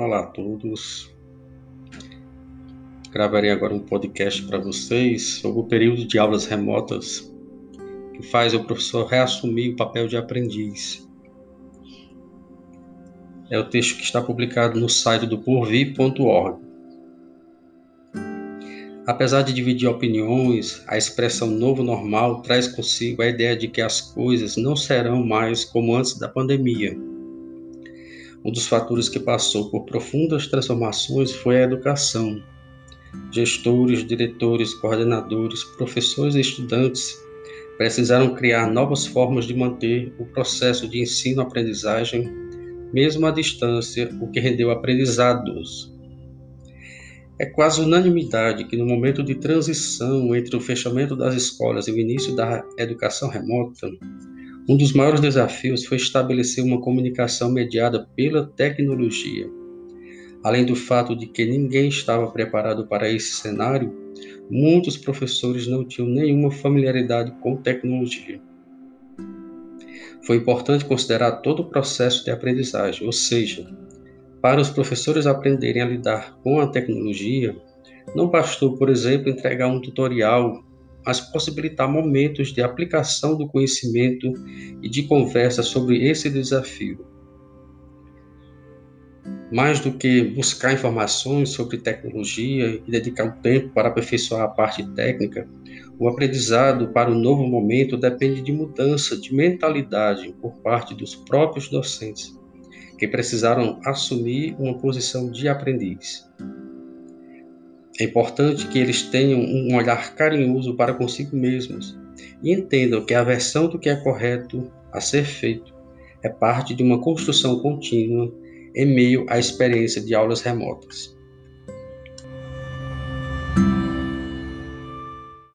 Olá a todos. Gravarei agora um podcast para vocês sobre o período de aulas remotas que faz o professor reassumir o papel de aprendiz. É o texto que está publicado no site do porvir.org. Apesar de dividir opiniões, a expressão novo normal traz consigo a ideia de que as coisas não serão mais como antes da pandemia um dos fatores que passou por profundas transformações foi a educação. Gestores, diretores, coordenadores, professores e estudantes precisaram criar novas formas de manter o processo de ensino-aprendizagem, mesmo à distância, o que rendeu aprendizados. É quase unanimidade que no momento de transição entre o fechamento das escolas e o início da educação remota, um dos maiores desafios foi estabelecer uma comunicação mediada pela tecnologia. Além do fato de que ninguém estava preparado para esse cenário, muitos professores não tinham nenhuma familiaridade com tecnologia. Foi importante considerar todo o processo de aprendizagem, ou seja, para os professores aprenderem a lidar com a tecnologia, não bastou, por exemplo, entregar um tutorial mas possibilitar momentos de aplicação do conhecimento e de conversa sobre esse desafio. Mais do que buscar informações sobre tecnologia e dedicar um tempo para aperfeiçoar a parte técnica, o aprendizado para o novo momento depende de mudança de mentalidade por parte dos próprios docentes, que precisaram assumir uma posição de aprendiz. É importante que eles tenham um olhar carinhoso para consigo mesmos e entendam que a versão do que é correto a ser feito é parte de uma construção contínua em meio à experiência de aulas remotas.